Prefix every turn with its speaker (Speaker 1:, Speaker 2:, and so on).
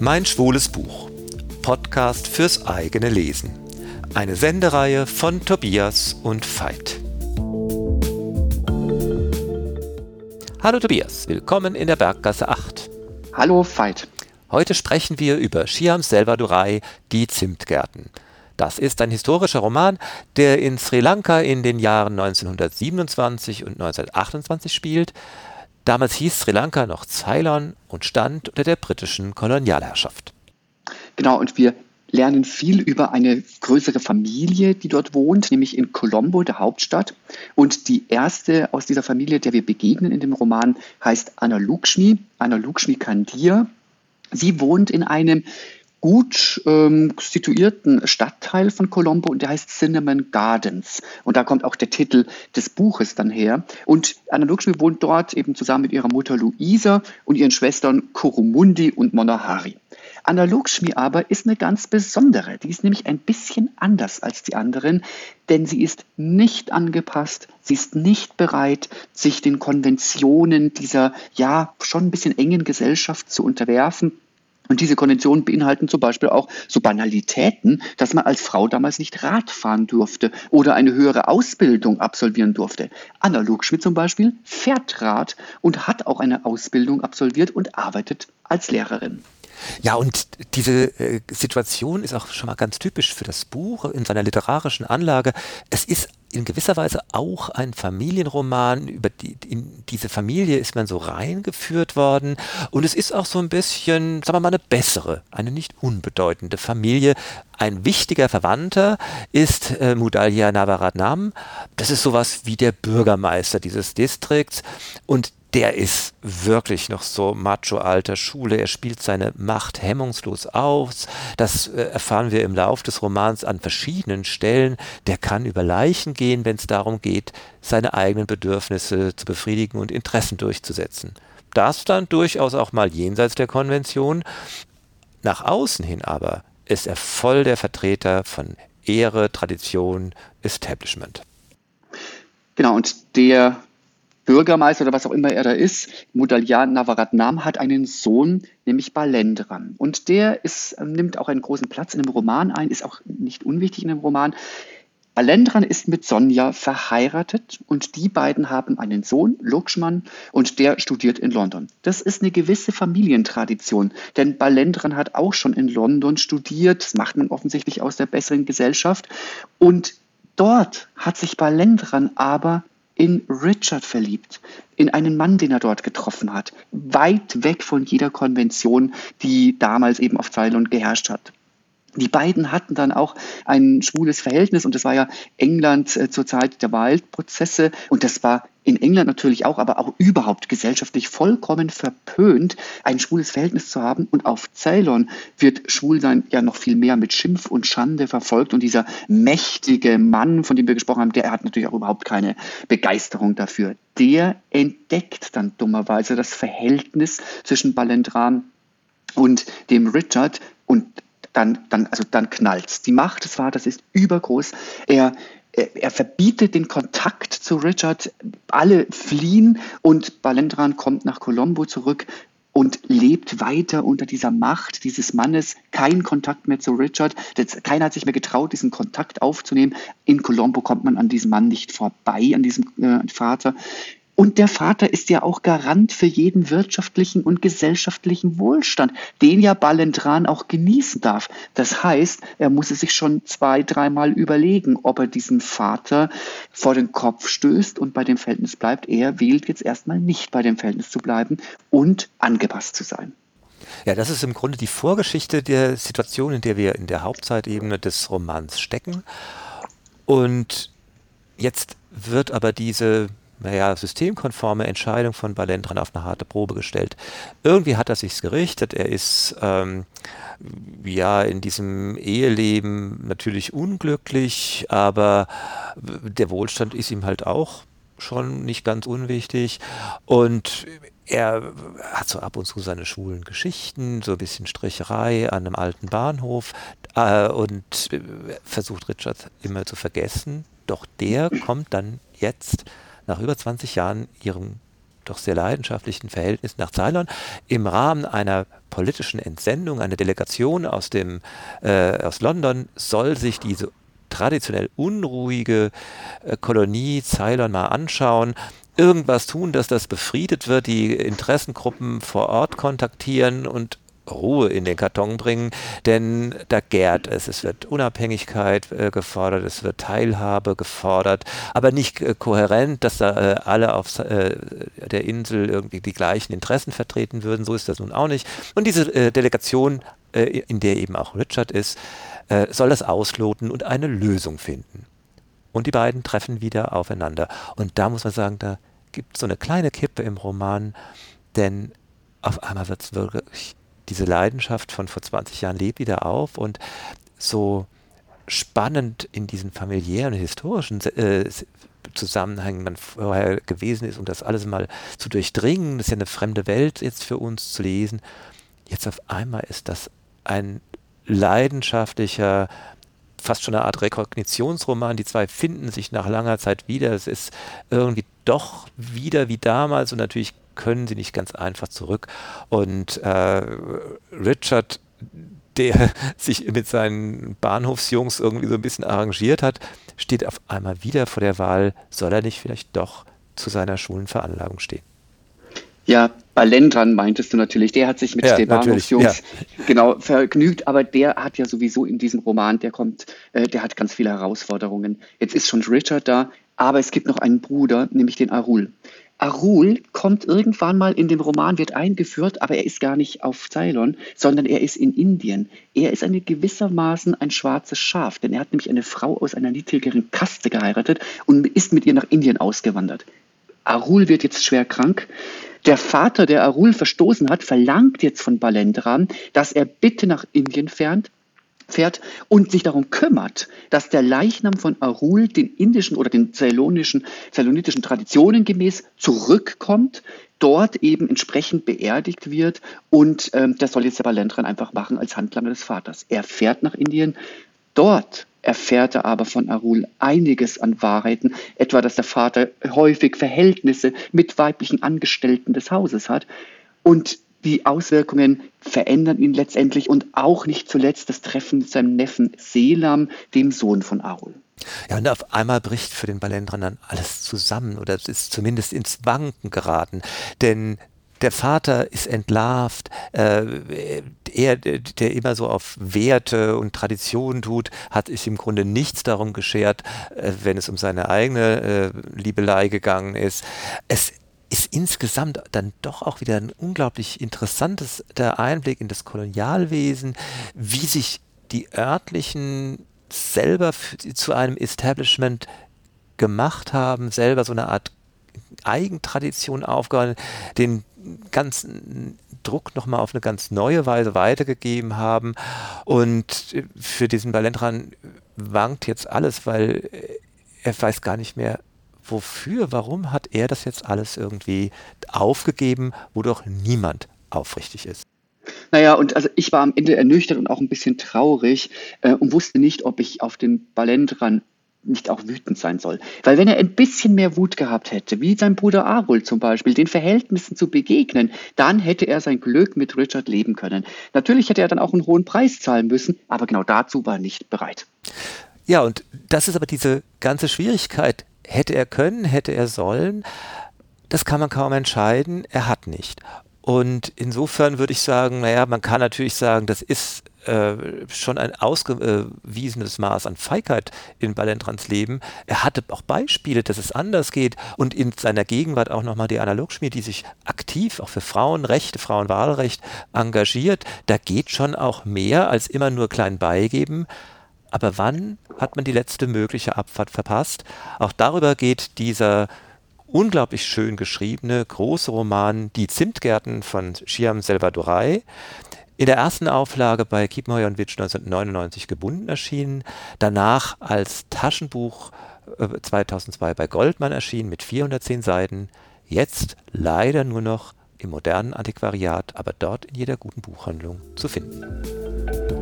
Speaker 1: Mein schwules Buch. Podcast fürs eigene Lesen. Eine Sendereihe von Tobias und Veit. Hallo Tobias, willkommen in der Berggasse 8.
Speaker 2: Hallo Veit.
Speaker 1: Heute sprechen wir über Shyam Selvadurai, Die Zimtgärten. Das ist ein historischer Roman, der in Sri Lanka in den Jahren 1927 und 1928 spielt. Damals hieß Sri Lanka noch Ceylon und stand unter der britischen Kolonialherrschaft.
Speaker 2: Genau, und wir lernen viel über eine größere Familie, die dort wohnt, nämlich in Colombo, der Hauptstadt. Und die erste aus dieser Familie, der wir begegnen in dem Roman, heißt Anna Lukshmi, Anna Lukshmi Kandir. Sie wohnt in einem gut ähm, situierten Stadtteil von Colombo und der heißt Cinnamon Gardens. Und da kommt auch der Titel des Buches dann her. Und Anna Lukshmi wohnt dort eben zusammen mit ihrer Mutter Luisa und ihren Schwestern Kurumundi und Monahari. Anna Lukshmi aber ist eine ganz besondere. Die ist nämlich ein bisschen anders als die anderen, denn sie ist nicht angepasst, sie ist nicht bereit, sich den Konventionen dieser ja schon ein bisschen engen Gesellschaft zu unterwerfen und diese Konventionen beinhalten zum Beispiel auch so Banalitäten, dass man als Frau damals nicht Rad fahren durfte oder eine höhere Ausbildung absolvieren durfte. Anna Lugschmidt zum Beispiel fährt Rad und hat auch eine Ausbildung absolviert und arbeitet als Lehrerin.
Speaker 1: Ja, und diese äh, Situation ist auch schon mal ganz typisch für das Buch in seiner literarischen Anlage. Es ist in gewisser Weise auch ein Familienroman. Über die, in diese Familie ist man so reingeführt worden. Und es ist auch so ein bisschen, sagen wir mal, eine bessere, eine nicht unbedeutende Familie. Ein wichtiger Verwandter ist äh, Mudalya Navaratnam. Das ist sowas wie der Bürgermeister dieses Distrikts. Und der ist wirklich noch so macho alter Schule. Er spielt seine Macht hemmungslos aus. Das äh, erfahren wir im Lauf des Romans an verschiedenen Stellen. Der kann über Leichen gehen, wenn es darum geht, seine eigenen Bedürfnisse zu befriedigen und Interessen durchzusetzen. Das dann durchaus auch mal jenseits der Konvention. Nach außen hin aber ist er voll der Vertreter von Ehre, Tradition, Establishment.
Speaker 2: Genau, und der Bürgermeister oder was auch immer er da ist, Mudalyan Navaratnam, hat einen Sohn, nämlich Balendran. Und der ist, nimmt auch einen großen Platz in dem Roman ein, ist auch nicht unwichtig in dem Roman. Balendran ist mit Sonja verheiratet und die beiden haben einen Sohn, Lokshman, und der studiert in London. Das ist eine gewisse Familientradition, denn Balendran hat auch schon in London studiert. Das macht man offensichtlich aus der besseren Gesellschaft. Und dort hat sich Balendran aber in Richard verliebt, in einen Mann, den er dort getroffen hat, weit weg von jeder Konvention, die damals eben auf Ceylon geherrscht hat. Die beiden hatten dann auch ein schwules Verhältnis und das war ja England äh, zur Zeit der Waldprozesse und das war in England natürlich auch, aber auch überhaupt gesellschaftlich vollkommen verpönt, ein schwules Verhältnis zu haben. Und auf Ceylon wird Schwulsein ja noch viel mehr mit Schimpf und Schande verfolgt. Und dieser mächtige Mann, von dem wir gesprochen haben, der hat natürlich auch überhaupt keine Begeisterung dafür. Der entdeckt dann dummerweise das Verhältnis zwischen Balendran und dem Richard und dann, dann, also dann knallt's. Die Macht des Vaters ist übergroß. Er er verbietet den Kontakt zu Richard. Alle fliehen und Balendran kommt nach Colombo zurück und lebt weiter unter dieser Macht dieses Mannes. Kein Kontakt mehr zu Richard. Keiner hat sich mehr getraut, diesen Kontakt aufzunehmen. In Colombo kommt man an diesem Mann nicht vorbei, an diesem äh, Vater. Und der Vater ist ja auch Garant für jeden wirtschaftlichen und gesellschaftlichen Wohlstand, den ja Balendran auch genießen darf. Das heißt, er muss es sich schon zwei, dreimal überlegen, ob er diesen Vater vor den Kopf stößt und bei dem Verhältnis bleibt. Er wählt jetzt erstmal nicht bei dem Verhältnis zu bleiben und angepasst zu sein.
Speaker 1: Ja, das ist im Grunde die Vorgeschichte der Situation, in der wir in der Hauptzeitebene des Romans stecken. Und jetzt wird aber diese naja, systemkonforme Entscheidung von Balendran auf eine harte Probe gestellt. Irgendwie hat er sich's gerichtet. Er ist ähm, ja in diesem Eheleben natürlich unglücklich, aber der Wohlstand ist ihm halt auch schon nicht ganz unwichtig und er hat so ab und zu seine schwulen Geschichten, so ein bisschen Stricherei an einem alten Bahnhof äh, und versucht Richard immer zu vergessen. Doch der kommt dann jetzt nach über 20 Jahren ihrem doch sehr leidenschaftlichen Verhältnis nach Ceylon im Rahmen einer politischen Entsendung, eine Delegation aus, dem, äh, aus London soll sich diese traditionell unruhige äh, Kolonie Ceylon mal anschauen, irgendwas tun, dass das befriedet wird, die Interessengruppen vor Ort kontaktieren und Ruhe in den Karton bringen, denn da gärt es. Es wird Unabhängigkeit äh, gefordert, es wird Teilhabe gefordert, aber nicht äh, kohärent, dass da äh, alle auf äh, der Insel irgendwie die gleichen Interessen vertreten würden. So ist das nun auch nicht. Und diese äh, Delegation, äh, in der eben auch Richard ist, soll das ausloten und eine Lösung finden. Und die beiden treffen wieder aufeinander. Und da muss man sagen, da gibt es so eine kleine Kippe im Roman, denn auf einmal wird es wirklich diese Leidenschaft von vor 20 Jahren lebt wieder auf und so spannend in diesen familiären historischen äh, Zusammenhängen dann vorher gewesen ist, um das alles mal zu durchdringen. Das ist ja eine fremde Welt jetzt für uns zu lesen. Jetzt auf einmal ist das ein leidenschaftlicher, fast schon eine Art Rekognitionsroman. Die zwei finden sich nach langer Zeit wieder. Es ist irgendwie doch wieder wie damals und natürlich können sie nicht ganz einfach zurück. Und äh, Richard, der sich mit seinen Bahnhofsjungs irgendwie so ein bisschen arrangiert hat, steht auf einmal wieder vor der Wahl, soll er nicht vielleicht doch zu seiner Schulenveranlagung stehen?
Speaker 2: Ja, Balendran meintest du natürlich, der hat sich mit ja, den Bahnhofsjungs ja. genau vergnügt, aber der hat ja sowieso in diesem Roman, der kommt, äh, der hat ganz viele Herausforderungen. Jetzt ist schon Richard da, aber es gibt noch einen Bruder, nämlich den Arul. Arul kommt irgendwann mal in dem Roman, wird eingeführt, aber er ist gar nicht auf Ceylon, sondern er ist in Indien. Er ist eine gewissermaßen ein schwarzes Schaf, denn er hat nämlich eine Frau aus einer niedrigeren Kaste geheiratet und ist mit ihr nach Indien ausgewandert. Arul wird jetzt schwer krank. Der Vater, der Arul verstoßen hat, verlangt jetzt von Balendran, dass er bitte nach Indien fährt, fährt und sich darum kümmert, dass der Leichnam von Arul den indischen oder den zeylonischen, zeylonitischen Traditionen gemäß zurückkommt, dort eben entsprechend beerdigt wird und ähm, das soll jetzt der Balendran einfach machen als Handlanger des Vaters. Er fährt nach Indien, dort erfährt er aber von Arul einiges an Wahrheiten, etwa dass der Vater häufig Verhältnisse mit weiblichen Angestellten des Hauses hat und die Auswirkungen verändern ihn letztendlich und auch nicht zuletzt das Treffen mit seinem Neffen Selam, dem Sohn von Aul.
Speaker 1: Ja, und auf einmal bricht für den Balendran dann alles zusammen oder ist zumindest ins Wanken geraten. Denn der Vater ist entlarvt, äh, er, der immer so auf Werte und Traditionen tut, hat sich im Grunde nichts darum geschert, äh, wenn es um seine eigene äh, Liebelei gegangen ist. Es ist insgesamt dann doch auch wieder ein unglaublich interessantes der Einblick in das Kolonialwesen, wie sich die örtlichen selber zu einem Establishment gemacht haben, selber so eine Art Eigentradition aufgehauen, den ganzen Druck nochmal auf eine ganz neue Weise weitergegeben haben. Und für diesen Balentran wankt jetzt alles, weil er weiß gar nicht mehr, wofür, warum hat er das jetzt alles irgendwie aufgegeben, wo doch niemand aufrichtig ist?
Speaker 2: Naja, und also ich war am Ende ernüchtert und auch ein bisschen traurig äh, und wusste nicht, ob ich auf den Balendran nicht auch wütend sein soll. Weil wenn er ein bisschen mehr Wut gehabt hätte, wie sein Bruder Arul zum Beispiel, den Verhältnissen zu begegnen, dann hätte er sein Glück mit Richard leben können. Natürlich hätte er dann auch einen hohen Preis zahlen müssen, aber genau dazu war er nicht bereit.
Speaker 1: Ja, und das ist aber diese ganze Schwierigkeit, Hätte er können, hätte er sollen, das kann man kaum entscheiden, er hat nicht. Und insofern würde ich sagen, naja, man kann natürlich sagen, das ist äh, schon ein ausgewiesenes Maß an Feigheit in Balentrans Leben. Er hatte auch Beispiele, dass es anders geht und in seiner Gegenwart auch nochmal die Analogschmiede, die sich aktiv auch für Frauenrechte, Frauenwahlrecht engagiert. Da geht schon auch mehr als immer nur klein beigeben. Aber wann hat man die letzte mögliche Abfahrt verpasst? Auch darüber geht dieser unglaublich schön geschriebene große Roman Die Zimtgärten von Schiam Selvadurai. In der ersten Auflage bei Kiepenheuer und Witsch 1999 gebunden erschienen, danach als Taschenbuch 2002 äh, bei Goldmann erschienen mit 410 Seiten, jetzt leider nur noch im modernen Antiquariat, aber dort in jeder guten Buchhandlung zu finden.